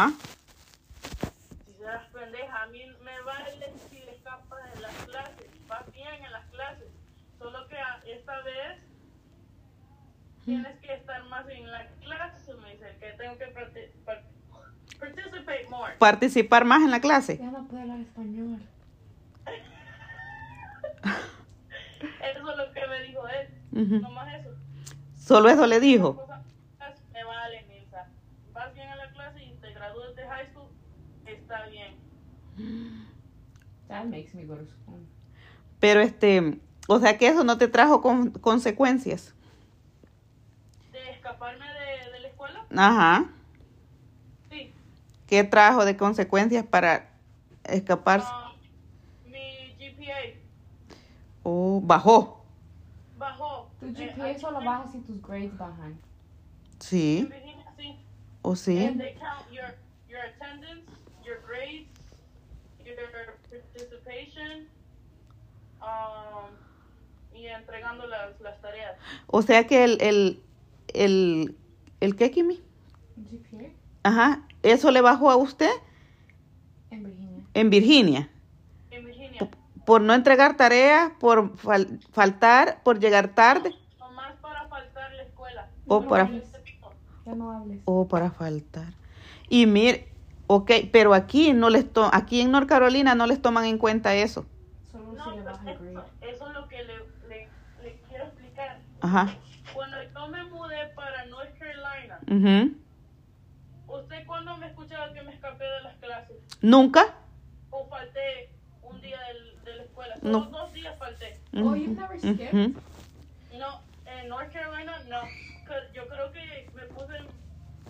Ah, Si seas pendeja, a mí me vale si escapas en las clases. Vas bien en las clases. Solo que esta vez tienes que estar más en la clase, me dice, que tengo que parti- par- participate more. participar más en la clase. Ya no puede hablar español. Eso es lo que me dijo él. Ujú. Nomás eso. Solo eso le dijo. Cosas me vale, Milsa. Vas bien a la clase y te gradúas de high school, está bien. That makes me go to school. Pero este, o sea que eso no te trajo con- consecuencias. De escaparme de, de la escuela, Ajá. sí. ¿Qué trajo de consecuencias para escaparse? Ah, mi GPA ¿O bajó? bajó. Tu Eh, GPA aquí solo baja si tus grades bajan. Sí. ¿O sí? And they count your, your attendance, your grades, your participation, um, y entregando las, las tareas. O sea que el, el, el, el qué, Kimi? GPA Ajá. ¿Eso le bajó a usted en Virginia. en Virginia? En Virginia. Por no entregar tareas, por fal- faltar, por llegar tarde Nomás para faltar la escuela. o No, para, no hables. o para faltar. Y mire, ok, pero aquí no les to aquí en North Carolina no les toman en cuenta eso. Solo No, si le pues eso, eso es lo que le, le, le quiero explicar. Ajá. Cuando yo me mudé para North Carolina, ujú. ¿usted cuándo me escuchaba que me escapé de las clases? ¿Nunca? ¿O falté un día del- de la escuela? No. Solo dos días falté. Oh, you've never skipped? Ujú. No, en North Carolina no. Que- Yo creo que me puse,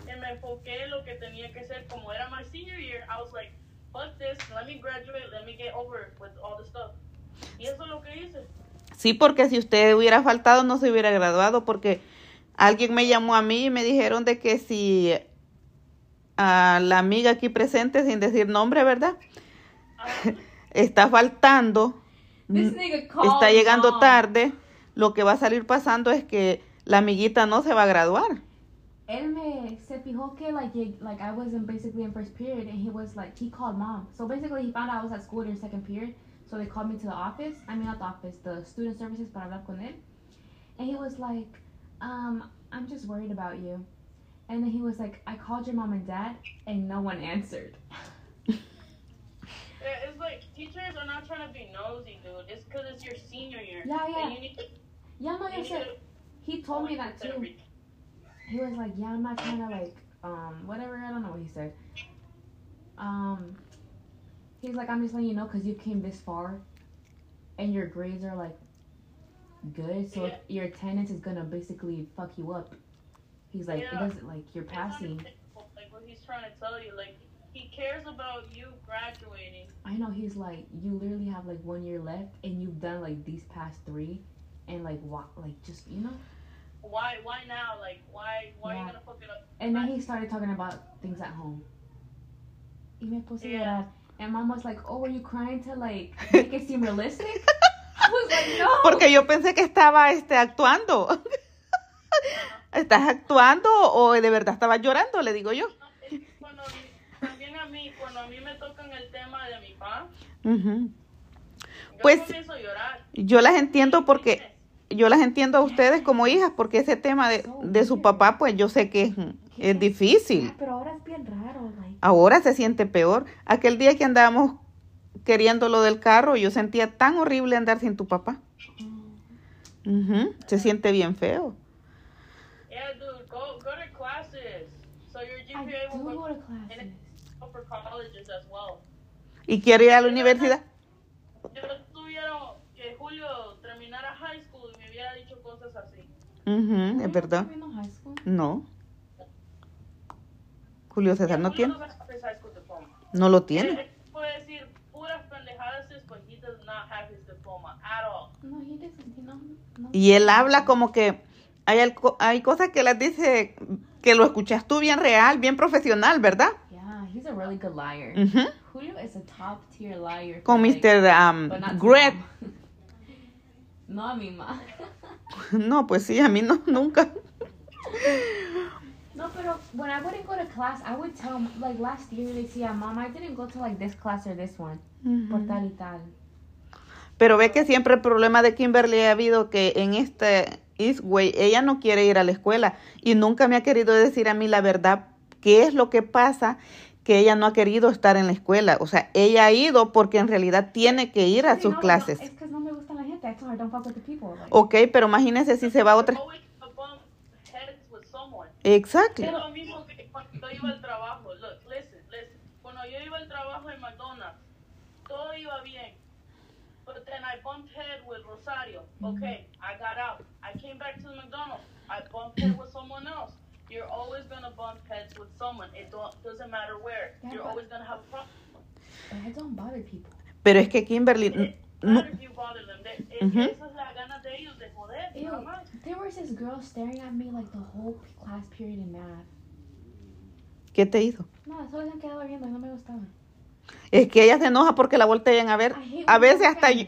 eh, me enfoqué en lo que tenía que ser. Como era my senior year, I was like, fuck this, let me graduate, let me get over with all the stuff. Y eso es lo que hice. Sí, porque si usted hubiera faltado no se hubiera graduado porque alguien me llamó a mí y me dijeron de que si a la amiga aquí presente, sin decir nombre, ¿verdad? Está faltando, mm, está llegando tarde, lo que va a salir pasando es que la amiguita no se va a graduar. Él me se fijó que like like I wasn't basically in first period and he was like he called mom. So basically he found out I was at school during second period. So they called me to the office. I mean not the office, the student services para hablar con él. And he was like, um, I'm just worried about you. And then he was like, I called your mom and dad and no one answered. Yeah, It's like teachers are not trying to be nosy, dude. It's because it's your senior year. Yeah, And yeah. you need to, Yeah, no, you said he told me that too. He was like, Yeah, I'm not trying to like um whatever, I don't know what he said. Um he's like, I'm just letting you know because you came this far and your grades are like good, so Yeah. your attendance is gonna basically fuck you up. He's like, it doesn't like you're passing. Like what he's trying to tell you, like he cares about you graduating. I know he's like, you literally have like one year left and you've done like these past three and like what like just you know Why? Why now? Like why? Why are Yeah. you gonna fuck it up? And then he started talking about things at home. Y me puse a Yeah. llorar. And mom was like, oh, were you crying to like make it seem realistic? I was like, no. Porque yo pensé que estaba este, actuando. ¿Estás actuando o de verdad estabas llorando? Le digo yo. Cuando también a mí, cuando a mí me tocan el tema de mi papá, Ujú. yo Pues- comienzo a llorar. Yo las entiendo porque yo las entiendo a ustedes como hijas porque ese tema de, de su papá pues yo sé que es, es difícil. Pero ahora es bien raro. Ahora se siente peor. Aquel día que andábamos queriendo lo del carro, yo sentía tan horrible andar sin tu papá. Ujú, Se siente bien feo. Yeah, dude, go go to classes. So your I GPA do will go go to classes. for colleges as well. ¿Y quiere ir a la universidad? Yo tuviera que Julio terminara high school y me hubiera dicho cosas es verdad. No. Julio César no tiene. no lo tiene. Él puede decir puras pendejadas, but he does not have his diploma at all. No, he doesn't. You know, no. Y él habla como que hay, alco- hay cosas que las dice que lo escuchas tú bien real, bien profesional, ¿verdad? Yeah, he's a really good liar. Julio is a top tier liar. Con like, Mr. um, Greg. no a mi ma. No, pues sí, a mí no, nunca. No, pero when I wouldn't go to class, I would tell, like last year, they decía, Mom, I didn't go to like this class or this one. Por tal y tal. Pero ve que siempre el problema de Kimberly ha habido que en este Eastway ella no quiere ir a la escuela y nunca me ha querido decir a mí la verdad qué es lo que pasa que ella no ha querido estar en la escuela. O sea, ella ha ido porque en realidad tiene que ir a Sí, sus no, clases. No, es que no me la gente. I told her, don't fuck with the people. Like, Ok, pero imagínese si se va a otra. Always gonna bump heads with someone. Exacto. Es lo mismo que cuando yo iba al trabajo. Look, listen, listen. Cuando yo iba al trabajo en McDonald's, todo iba bien. But then I bumped head with Rosario. Okay, I got out. I came back to the McDonald's. I bumped head with someone else. You're always gonna bump heads with someone. It don't, doesn't matter where. Yeah, You're but- always gonna have problems. but I don't bother people. Pero es que Kimberly. It no- de joder, Ew, there was this girl staring at me like the whole class period in math. ¿Qué te hizo? No, solo se han quedado viendo y no me gustaba. Es que ella se enoja porque la voltean a ver. A veces hasta yo-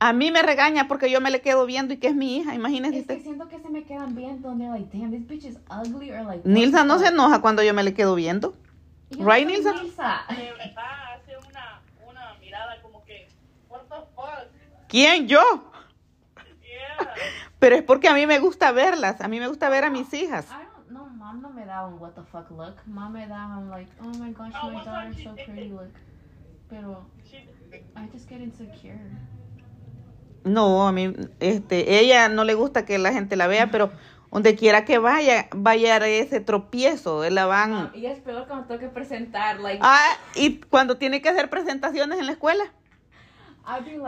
a mí me regaña porque yo me le quedo viendo y que es mi hija. Imagínese Es que siento que se me quedan viendo they're like, damn, this bitch is ugly or like. what Nilsa no se enoja cuando yo me le quedo viendo. Yo Right, Nilsa? Nilsa. De verdad hace una, una mirada como que, what the fuck? ¿Quién? Yo. Yeah. Pero es porque a mí me gusta verlas. A mí me gusta ver a mis hijas. I don't no, mom no me da un what the fuck look. Mom me da un like, oh my gosh, Oh, my daughter's so pretty look. Pero I just get insecure. No, a mí, este, ella no le gusta que la gente la vea, pero donde quiera que vaya, vaya a ese tropiezo, la van. Y es peor cuando tengo que presentar, like, Ah, y cuando tiene que hacer presentaciones en la escuela.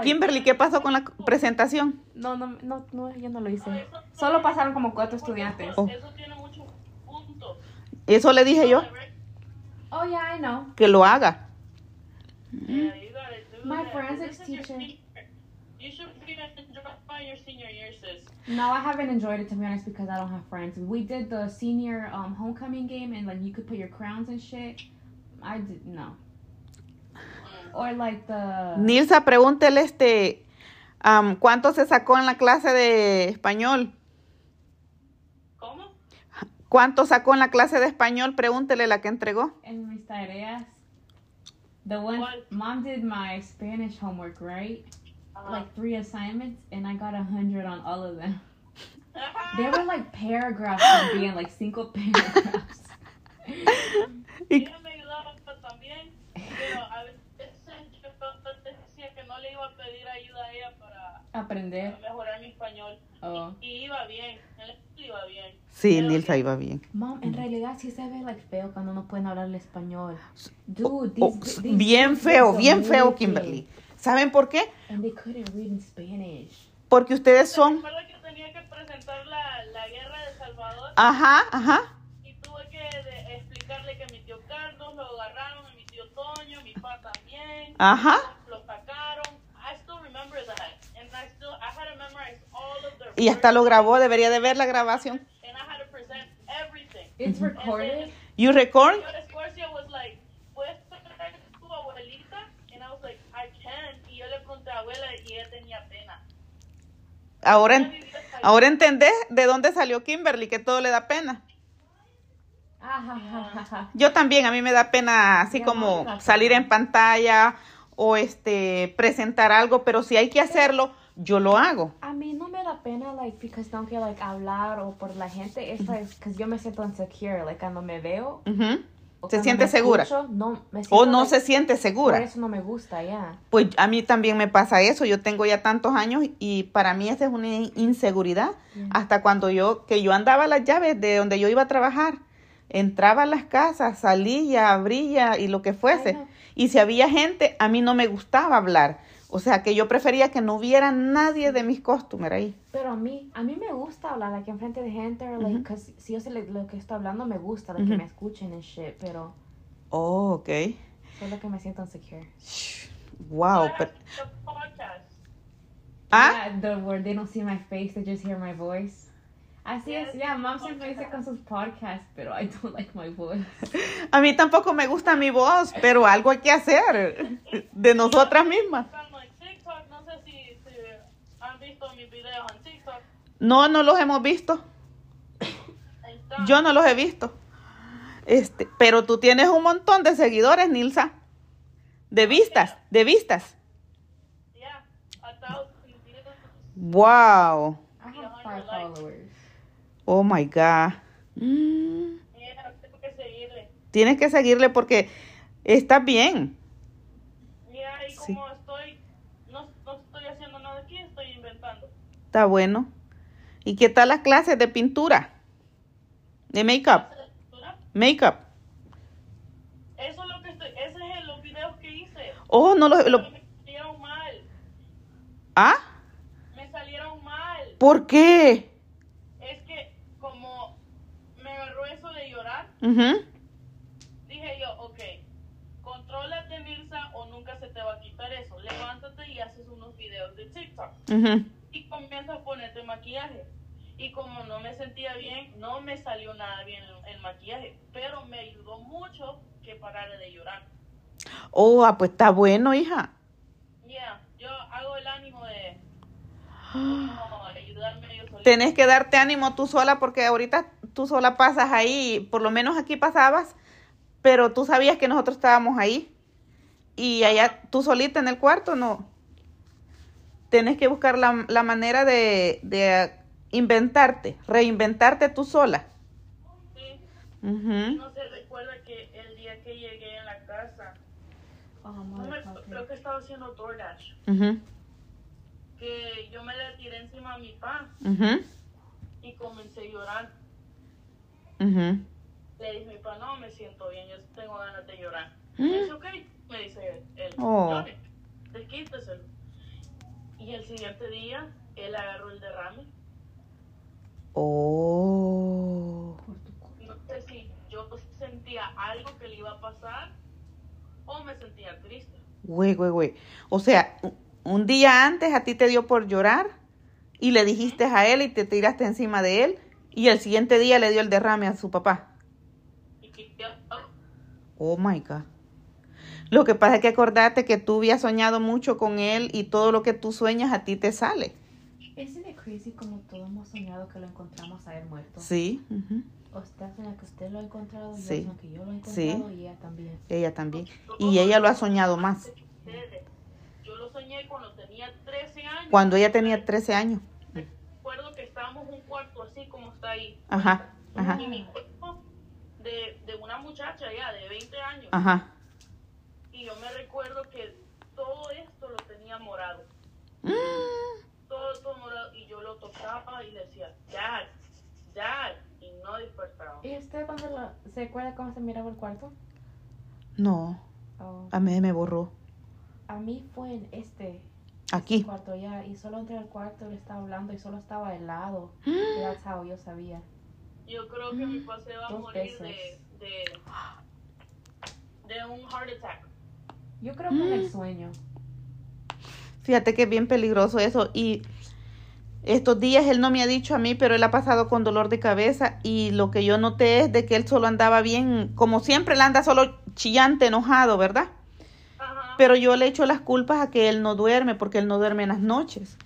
Kimberly, ¿qué pasó con la presentación? no, no, no, no, yo no lo hice. Solo pasaron como cuatro estudiantes. Oh. Eso le dije yo, Oh yeah, I know. que lo haga. Yeah, you gotta do My that. forensics teacher. senior- You should be enjoying your senior year, sis. No, I haven't enjoyed it to be honest because I don't have friends. We did the senior um, homecoming game and like you could put your crowns and shit. I did no. Or like the Nilsa, pregúntele este, am, ¿cuánto se sacó en la clase de español? ¿Cómo? ¿Cuánto sacó en la clase de español? Pregúntele la que entregó. en mis tareas. The one ¿Cuál? mom did my Spanish homework, right? Ajá. Like three assignments, and I got a hundred on all of them. They were like paragraphs from being like cinco paragraphs. Y- ella para Aprender. mejorar mi español. Oh. Y, y iba bien, iba bien. Sí, Nilsa iba bien. Mom, en realidad sí se ve like feo cuando no pueden hablar el español. Dude, Oh, these, these bien feo, bien feo. Kimberly. ¿Saben por qué? And they couldn't read in Spanish. Porque ustedes son... Que tenía que presentar la, la guerra de Salvador Ajá, ajá. y tuve que de- explicarle que mi tío Carlos lo agarraron, mi tío Toño, mi papá también. Ajá. Lo sacaron. I still remember that. And I still, I had to memorize all of their Y hasta lo grabó, debería de ver la grabación. And I had to present everything. It's Mm-hmm. recorded. You record? Escorcia was like, ¿puedes traer tu abuelita? And I was like, I can. Y yo le pregunté a abuela y ella tenía pena. Ahora, en- ahora entendés de dónde salió Kimberly, que todo le da pena. Ah, Yo también, a mí me da pena así como salir en pantalla o este presentar algo, pero si hay que hacerlo, yo lo hago. A mí no me da pena, like, because tengo que, like, hablar o por la gente. Es, like, because yo me siento insecure, like, cuando me veo. ¿Se siente segura? escucho, no, me siento, O no like, se siente Por segura. eso no me gusta, ya. Pues a mí también me pasa eso. Yo tengo ya tantos años y para mí esa es una in- inseguridad. Yeah. Hasta cuando yo, que yo andaba las llaves de donde yo iba a trabajar, entraba a las casas, salía, abría y lo que fuese. Y si había gente, a mí no me gustaba hablar. O sea, que yo prefería que no hubiera nadie de mis costumes ahí. Pero a mí, a mí me gusta hablar, like, enfrente de gente, or, like, Ujú. 'cause si yo sé lo, que estoy hablando, me gusta, like, Ujú. que me escuchen and shit, pero Oh, ok. solo que me siento insecure. Wow. Pero-. ¿Ah? Yeah, the where they don't see my face, they just hear my voice. Así es, yeah, mom siempre dice con sus podcasts, pero I don't like my voice. A mí tampoco me gusta mi voz, pero algo hay que hacer de nosotras mismas. Buscando en TikTok, no sé si, si han visto mis videos en TikTok. No, no los hemos visto. Yo no los he visto. Este, pero tú tienes un montón de seguidores, Nilsa. De vistas, de vistas. Yeah. Wow. I have five followers. Oh my God. Mm, Yeah, tengo que seguirle. Tienes que seguirle porque está bien. Yeah, y Sí. como estoy, no, no estoy haciendo nada aquí, estoy inventando. Está bueno. ¿Y qué tal las clases de pintura? De make-up. Make-up. Eso es lo que estoy, ese es los videos que hice. Oh, no lo, Pero lo- Me salieron mal, ¿Ah? me salieron mal. ¿Por qué? Es que como me agarró eso de llorar, Ujú. dije yo, ok, contrólate Mirza o nunca se te va a quitar eso. Levántate y haces unos videos de TikTok. Ujú. y comienzo a ponerte maquillaje. Y como no me sentía bien, no me salió nada bien el, el maquillaje, pero me ayudó mucho que parara de llorar. Oh, ah, pues está bueno, hija. Yeah, yo hago el ánimo de como ayudarme yo solita. Tenés que darte ánimo tú sola porque ahorita tú sola pasas ahí, por lo menos aquí pasabas, pero tú sabías que nosotros estábamos ahí. Y allá tú solita en el cuarto, no. Tenés que buscar la, la manera de, de inventarte, reinventarte tú sola. Sí, no se recuerda que el día que llegué en la casa, Oh, no me- creo que estaba haciendo DoorDash, Ujú. que yo me le tiré encima a mi pa Ujú. y comencé a llorar. Le dije a mi pa, no, me siento bien, yo tengo ganas de llorar. Mm. Me dice, ok, me dice él, Oh. llore, desquíteselo. Y el siguiente día, él agarró el derrame. Oh. No sé si yo sentía algo que le iba a pasar o me sentía triste. Güey, güey, güey. O sea, un día antes a ti te dio por llorar y le dijiste a él y te tiraste encima de él y el siguiente día le dio el derrame a su papá. Oh my God. Lo que pasa es que acordate que tú habías soñado mucho con él y todo lo que tú sueñas a ti te sale. Isn't it crazy como todos hemos soñado que lo encontramos a él muerto? Sí. ujú. Usted sueña que usted lo ha encontrado, yo Sí. que yo lo he Sí. encontrado y ella también. Ella también. Y ella lo ha soñado más. Yo lo soñé cuando tenía 13 años. Cuando ella tenía 13 años. Recuerdo que estábamos en un cuarto así como está ahí. Ajá, ajá, Y mi cuerpo de, de una muchacha ya de 20 años. ajá. Recuerdo que todo esto lo tenía morado. Mm. Todo, todo morado. Y yo lo tocaba y le decía, Dad, Dad. Y no despertaba. ¿Y usted cuando lo, se acuerda cómo se miraba el cuarto? No, Oh, a mí me borró. a mí fue en este Aquí. cuarto ya y solo entré al cuarto y le estaba hablando y solo estaba helado. Y that's how yo sabía. Yo creo que mi papá se va a morir de, de, de un heart attack. Yo creo que en el sueño. Fíjate que es bien peligroso eso. Y estos días él no me ha dicho a mí, pero él ha pasado con dolor de cabeza. Y lo que yo noté es de que él solo andaba bien, como siempre, él anda solo chillante, enojado, ¿verdad? Ajá. Pero yo le echo las culpas a que él no duerme, porque él no duerme en las noches.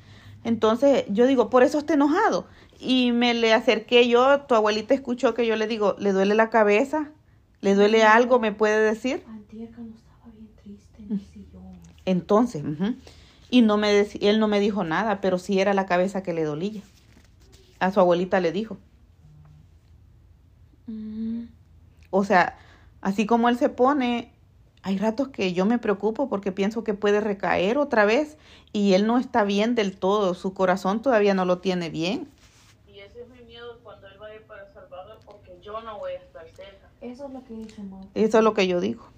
Entonces yo digo, por eso está enojado. Y me le acerqué yo, tu abuelita escuchó que yo le digo, ¿le duele la cabeza? ¿Le duele algo? ¿Me puede decir? Antier cuando estaba bien triste en el Entonces, y no me deci- él no me dijo nada, pero sí era la cabeza que le dolía. A su abuelita le dijo. Mm. O sea, así como él se pone, hay ratos que yo me preocupo porque pienso que puede recaer otra vez y él no está bien del todo, su corazón todavía no lo tiene bien. Y ese es mi miedo cuando él vaya para Salvador, porque yo no voy a estar cerca. Eso es lo que dice. Eso es lo que yo digo.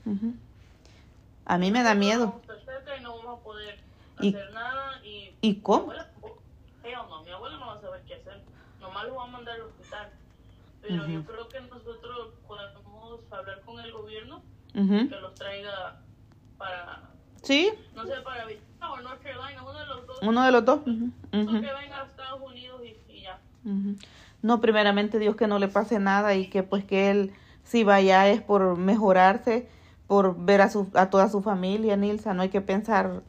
A mí me da miedo. Cerca y no vamos a poder Y- hacer nada. Y, ¿Y mi cómo? abuela, hell no, mi abuela no va a saber qué hacer. Nomás lo va a mandar al hospital. Pero Ujú. yo creo que nosotros podemos hablar con el gobierno Ujú. que los traiga para, Sí, no sé, para Virginia o North Carolina, uno de los dos. uno de los dos. Ujú, ujú. Que venga a Estados Unidos y, y ya. No, primeramente Dios que no le pase nada y que pues que él si vaya es por mejorarse, por ver a su a toda su familia, Nilsa, no hay que pensar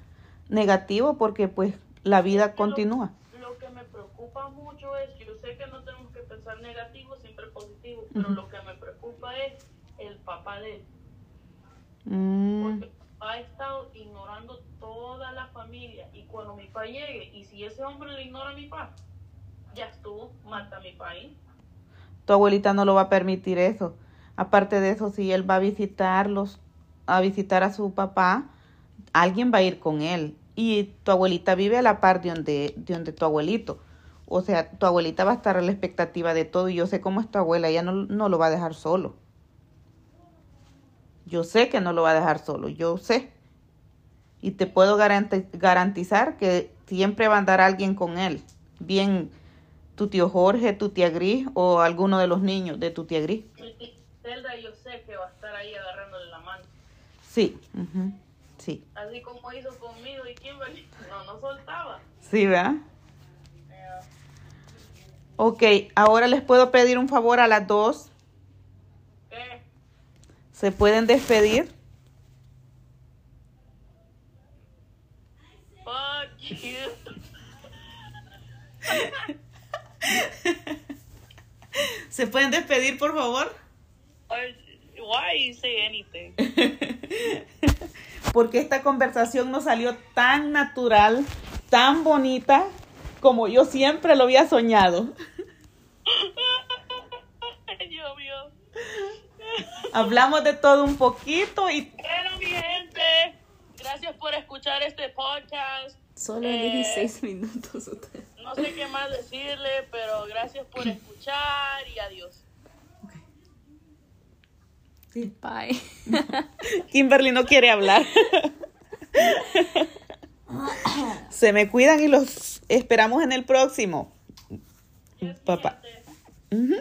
negativo porque pues la vida continúa. Lo que me preocupa mucho es, yo sé que no tenemos que pensar negativo, siempre positivo, pero lo que me preocupa es el papá de él. Mm, Porque el papá ha estado ignorando toda la familia. Y cuando mi papá llegue, y si ese hombre le ignora a mi papá, ya estuvo, mata a mi país. tu abuelita no lo va a permitir eso. Aparte de eso, si él va a visitarlos, a visitar a su papá, alguien va a ir con él. Y tu abuelita vive a la par de donde, de donde tu abuelito. O sea, tu abuelita va a estar a la expectativa de todo. Y yo sé cómo es tu abuela, ella no, no lo va a dejar solo. Yo sé que no lo va a dejar solo, yo sé. Y te puedo garanti- garantizar que siempre va a andar alguien con él. Bien, tu tío Jorge, tu tía Gris o alguno de los niños de tu tía Gris. Zelda yo sé que va a estar ahí agarrándole la mano. Sí, ujú, sí, Así como hizo conmigo y Kimberly. No, no soltaba. sí, ¿verdad? Eh, Ok, ahora les puedo pedir un favor a las dos. ¿Qué? ¿Se pueden despedir? Fuck you. ¿Se pueden despedir, por favor? Why you say anything? Porque esta conversación nos salió tan natural, tan bonita, como yo siempre lo había soñado. Dios mío. Hablamos de todo un poquito y Bueno, mi gente, gracias por escuchar este podcast. Solo Eh, 16 minutos. No sé qué más decirle, pero gracias por escuchar y adiós. Bye. Kimberly no quiere hablar. Se me cuidan y los esperamos en el próximo. Papá. Ujú.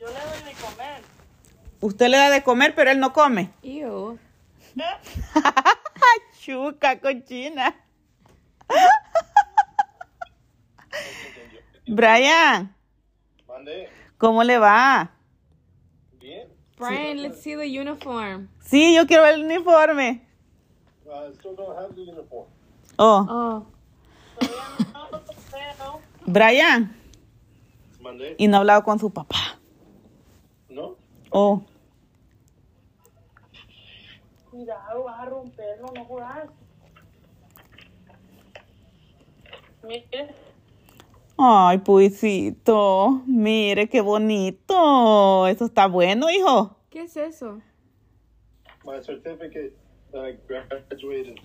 Yo le doy de comer. Usted le da de comer, pero él no come. Ew. Chuca, cochina. Brian, ¿cómo le va? Brian, let's see the uniform. Sí, yo quiero ver el uniforme. Uh, still don't have the uniform. Oh, Oh. Todavía no, pero Brian. Mande, Y no ha hablado con su papá. ¿no? Oh, cuidado, vas a romperlo, no jodas. Mire, ay, puisito. Mire qué bonito. Eso está bueno, hijo. ¿Qué es eso? My certificate that I graduated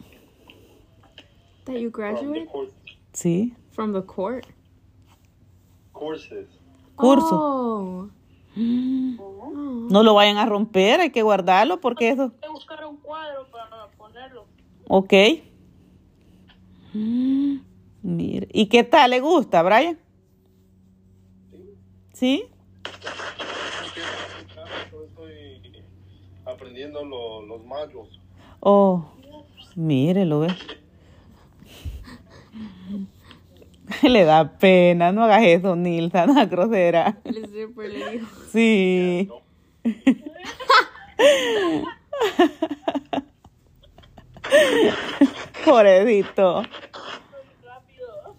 That you from the graduated course, Sí. from the court? courses. Curso. Oh. No lo vayan a romper, hay que guardarlo porque eso. voy a buscar un cuadro para ponerlo. Ok. Mire. ¿Y qué tal? ¿Le gusta, Brian? ¿Sí? Estoy aprendiendo lo- los modules. Oh, mire, lo ve. Le da pena, no hagas eso, Nilsa, no grosera. Sí. ¿no? Pobrecito.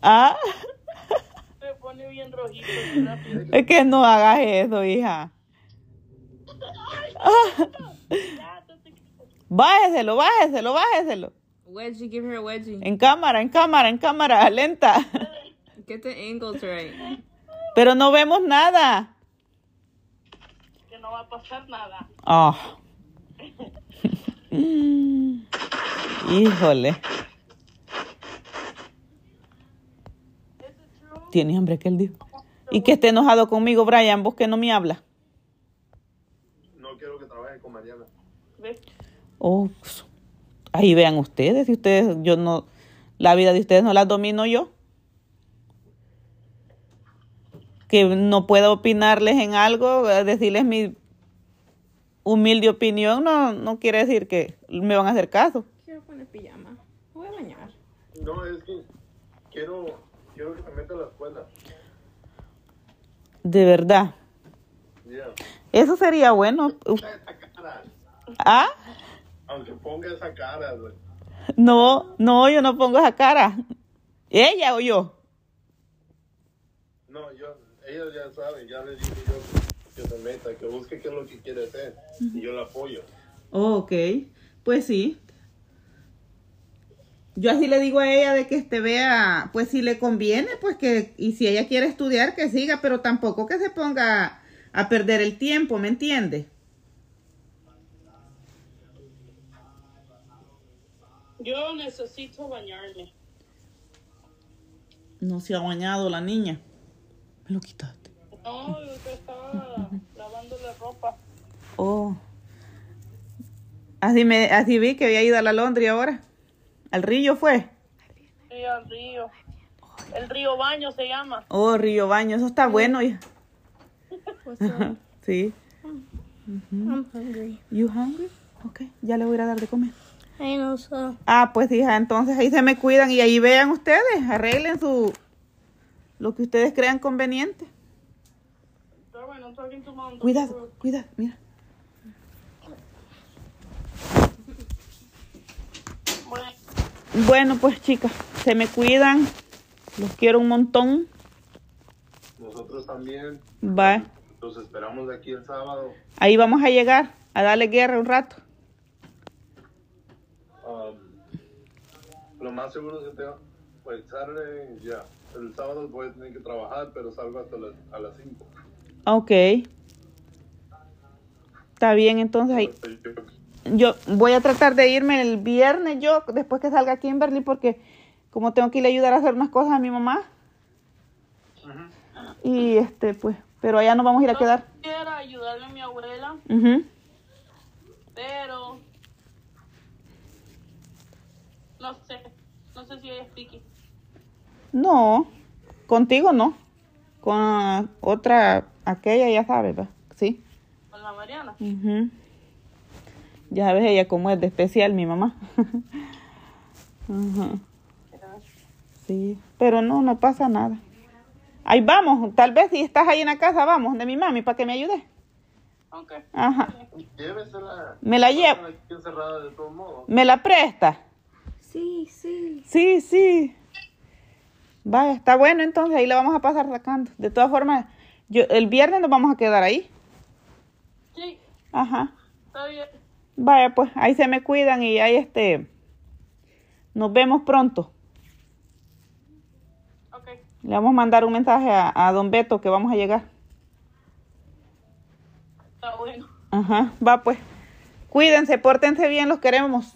Ah, se pone bien rojito, rápido. es que no hagas eso, hija. Bájeselo, bájeselo, bájeselo. Wedgie, give her a wedgie. En cámara, en cámara, en cámara, lenta. Get the angles right. Pero no vemos nada. que no va a pasar nada. Ah. Mm. Híjole. Tiene hambre que él dijo. Y que esté enojado conmigo, Brian, vos que no me habla. No quiero que trabaje con Mariana. ¿Ves? Oh, ahí vean ustedes, si ustedes, yo no, la vida de ustedes no la domino yo. Que no puedo opinarles en algo, decirles mi humilde opinión, no, no quiere decir que me van a hacer caso. Quiero poner pijama. Voy a bañar. No, es que quiero, quiero que se meta a la escuela. De verdad. Yeah. Eso sería bueno. Ah, aunque ponga esa cara, güey. no, no, yo no pongo esa cara. ¿Ella o yo? No, yo, ella ya sabe, ya le dije yo. que se meta, que busque qué es lo que quiere hacer. Y yo la apoyo. Oh, ok, pues sí. Yo así le digo a ella de que este vea, pues si le conviene, pues que, y si ella quiere estudiar, que siga, pero tampoco que se ponga a perder el tiempo, ¿me entiende? Yo necesito bañarme. No se ha bañado la niña. Me lo quitaste. No, yo estaba lavando la ropa. Oh. Así, me, así vi que había ido a la Londres ahora. Al río fue. Sí, al río. El río Baño se llama. Oh, Río Baño, eso está bueno. hija. sí. I'm hungry. You hungry? Ok, ya le voy a dar de comer. I know so. Ah, pues hija, entonces ahí se me cuidan y ahí vean ustedes, arreglen su lo que ustedes crean conveniente. Cuidado, cuidado, mira. Bueno, Bueno, pues chicas, se me cuidan. Los quiero un montón. Nosotros también Bye. los esperamos de aquí el sábado. Ahí vamos a llegar a darle guerra un rato. Um, lo más seguro es que tengo, pues Saturday, ya. El sábado voy a tener que trabajar, pero salgo hasta las, a las 5. Ok. Está bien, entonces ahí. Yo voy a tratar de irme el viernes yo, después que salga Kimberly, porque como tengo que ir a ayudar a hacer unas cosas a mi mamá. Y este, pues, pero allá nos vamos a ir a quedar. quiero ayudarle a mi abuela, Ujú. pero no sé, no sé si ella es piqui. No, contigo no. Con otra, aquella ya sabes, ¿verdad? Sí. Con la Mariana. Ujú. Ya ves ella cómo es de especial, mi mamá. Ajá. Sí, pero no, no pasa nada. Ahí vamos, tal vez si estás ahí en la casa, vamos, de mi mami, para que me ayude. Ok. Ajá. Llévesela. Me la llevo. ¿Me la presta? Sí, sí. Sí, sí. Vaya, está bueno entonces, ahí la vamos a pasar sacando. De todas formas, yo el viernes nos vamos a quedar ahí. Sí, Ajá. está bien. Vaya, pues ahí se me cuidan y ahí este nos vemos pronto. Le vamos a mandar un mensaje a, a don Beto que vamos a llegar. Está bueno. Ajá, va pues. Cuídense, pórtense bien, los queremos.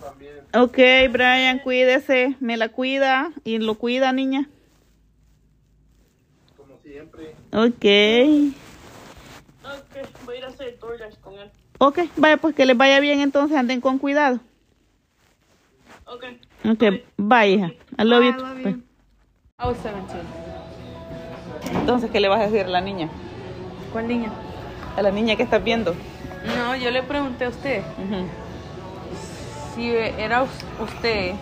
También. Ok, Brian, cuídese, me la cuida y lo cuida, niña. Como siempre. Ok. Ok, voy a ir a hacer DoorDash con él. Ok, vaya, pues que les vaya bien entonces, anden con cuidado. Ok. Ok, bye, hija. I love you. I love you. Bye. I was 17. Entonces, ¿qué le vas a decir a la niña? ¿Cuál niña? A la niña que estás viendo. No, yo le pregunté a usted Ujú. si era us- usted.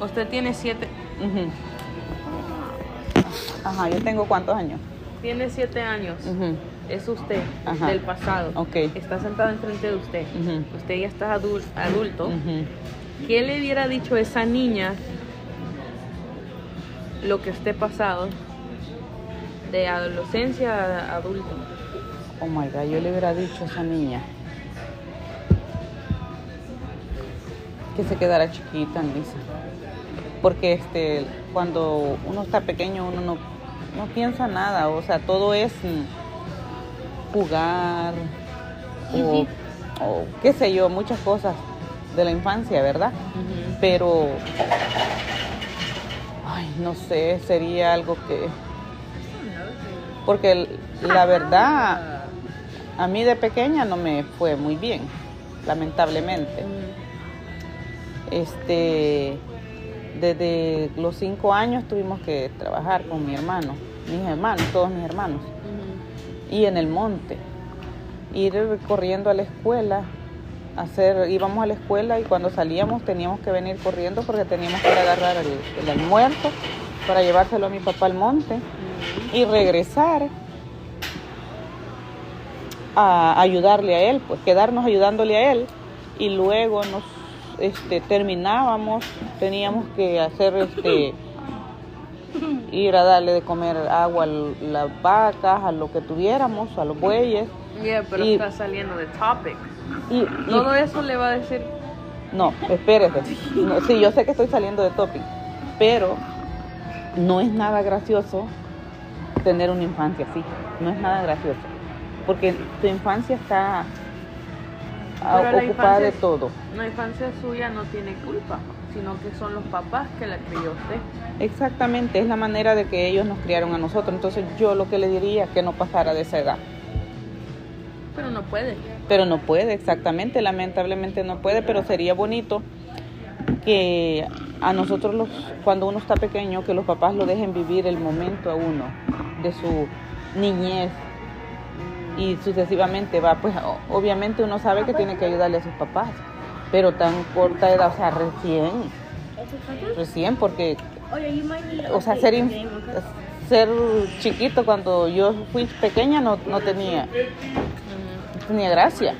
Usted tiene siete. Ajá, yo tengo cuántos años. tiene siete años. Ujú. Es usted Ajá. del pasado. Ok. Está sentado enfrente de usted. Usted ya está adul- adulto. ¿Qué le hubiera dicho a esa niña lo que esté pasado de adolescencia a adulto? Oh my God, yo le hubiera dicho a esa niña que se quedara chiquita, Lisa. Porque este, cuando uno está pequeño, uno no, no piensa nada. O sea, todo es jugar o, o qué sé yo, muchas cosas de la infancia, ¿verdad? Pero, ay, no sé, sería algo que... Porque la verdad, a mí de pequeña no me fue muy bien, lamentablemente. Este, desde los cinco años tuvimos que trabajar con mi hermano, mis hermanos, todos mis hermanos, y en el monte, ir corriendo a la escuela, hacer, íbamos a la escuela y cuando salíamos teníamos que venir corriendo porque teníamos que agarrar el, el almuerzo para llevárselo a mi papá al monte y regresar a ayudarle a él, pues quedarnos ayudándole a él. Y luego nos este, terminábamos, teníamos que hacer este ir a darle de comer agua a las vacas, a lo que tuviéramos, a los bueyes. Yeah, pero Y- está saliendo de topic. Y, y- Todo eso le va a decir. no, espérese. No, sí, yo sé que estoy saliendo de topic, pero no es nada gracioso tener una infancia así. No es nada gracioso. Porque tu infancia está ah, ocupada de todo. La infancia suya no tiene culpa, sino que son los papás que la crió usted. Exactamente, es la manera de que ellos nos criaron a nosotros. Entonces yo lo que le diría es que no pasara de esa edad. Pero no puede. Pero no puede, exactamente, lamentablemente no puede, pero sería bonito que a nosotros los, cuando uno está pequeño, que los papás lo dejen vivir el momento a uno de su niñez y sucesivamente va, pues obviamente uno sabe que tiene que ayudarle a sus papás, pero tan corta edad, o sea, recién, recién, porque, o sea, ser, ser chiquito cuando yo fui pequeña no, no tenía, no tenía gracia.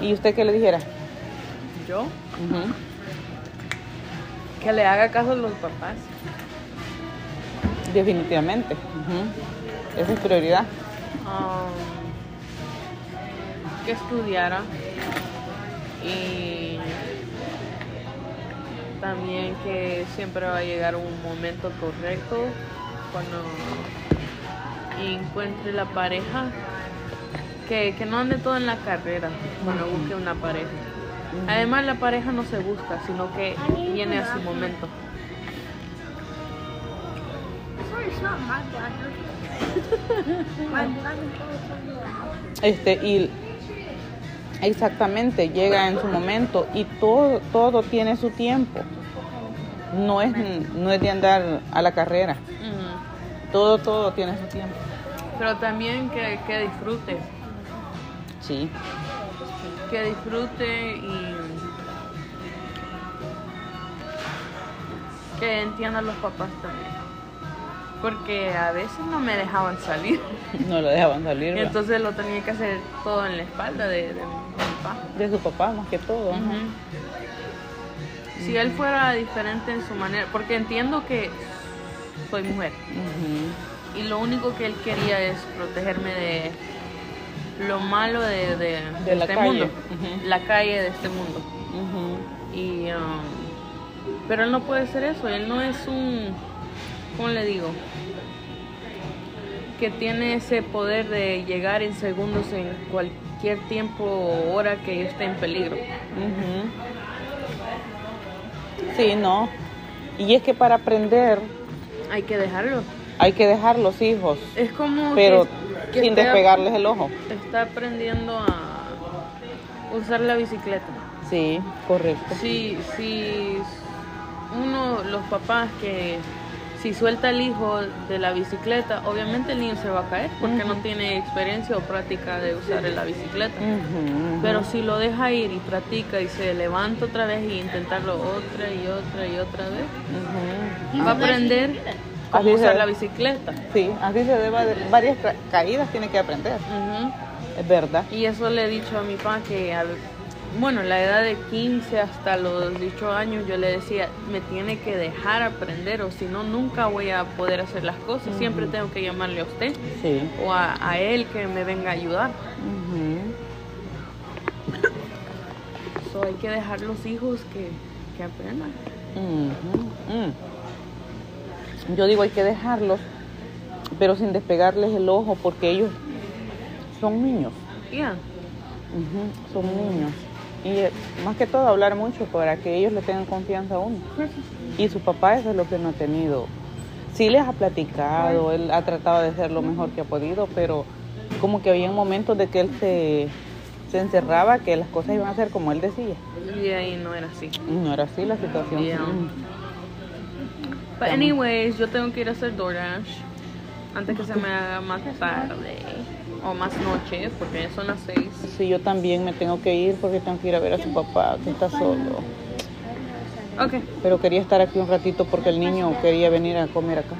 ¿Y usted qué le dijera? Yo, que le haga caso a los papás. Definitivamente. Esa es prioridad. um, que estudiara y también que siempre va a llegar un momento correcto cuando encuentre la pareja que, que no ande todo en la carrera cuando busque una pareja. Además la pareja no se busca sino que viene a su momento. Sorry, it's exactamente, llega en su momento y todo, todo tiene su tiempo. No es, no es de andar a la carrera. Todo, todo tiene su tiempo. pero también que, que disfrute Sí. que disfrute y que entienda a los papás también. Porque a veces no me dejaban salir. No lo dejaban salir. Y ¿verdad? entonces lo tenía que hacer todo en la espalda de, de mi papá. de su papá más que todo. Si él fuera diferente en su manera, porque entiendo que soy mujer y lo único que él quería es protegerme de lo malo de, de- de la este calle. mundo, la calle de este mundo. Y, um, pero él no puede ser eso, él no es un, ¿cómo le digo? Que tiene ese poder de llegar en segundos en cualquier tiempo o hora que esté en peligro. Ujú. Sí, no. Y es que para aprender Hay que dejarlo. hay que dejar los hijos, Es como pero que, que sin despegarles el ojo. Está aprendiendo a usar la bicicleta. Sí, correcto. Si, si uno, los papás que si suelta al hijo de la bicicleta, obviamente el niño se va a caer porque no tiene experiencia o práctica de usar la bicicleta. Pero si lo deja ir y practica y se levanta otra vez y intentarlo otra y otra y otra vez, va a aprender cómo Así usar se- la bicicleta. Sí, así se debe de varias ca- caídas tiene que aprender. Es verdad. Y eso le he dicho a mi papá que, a- bueno, la edad de 15 hasta los 18 años, yo le decía, me tiene que dejar aprender o si no, nunca voy a poder hacer las cosas. Siempre tengo que llamarle a usted Sí. o a, a él que me venga a ayudar. Ujú. So, hay que dejar los hijos que, que aprendan. Mm. Yo digo hay que dejarlos, pero sin despegarles el ojo porque ellos son niños. Ya. Ujú, Son niños. Y eh, más que todo hablar mucho para que ellos le tengan confianza a uno. Y su papá eso es lo que no ha tenido. Sí les ha platicado, él ha tratado de hacer lo mejor que ha podido, pero como que había momentos de que él se, se encerraba, que las cosas iban a ser como él decía. Y ahí no era así. No era así la situación. Yeah. Mm. But anyways, yo tengo que ir a hacer DoorDash antes que se me haga más tarde o más noche, porque ya son las 6. Sí, yo también me tengo que ir porque tengo que ir a ver a su papá, que está solo. Ok, Pero quería estar aquí un ratito porque el niño quería venir a comer acá.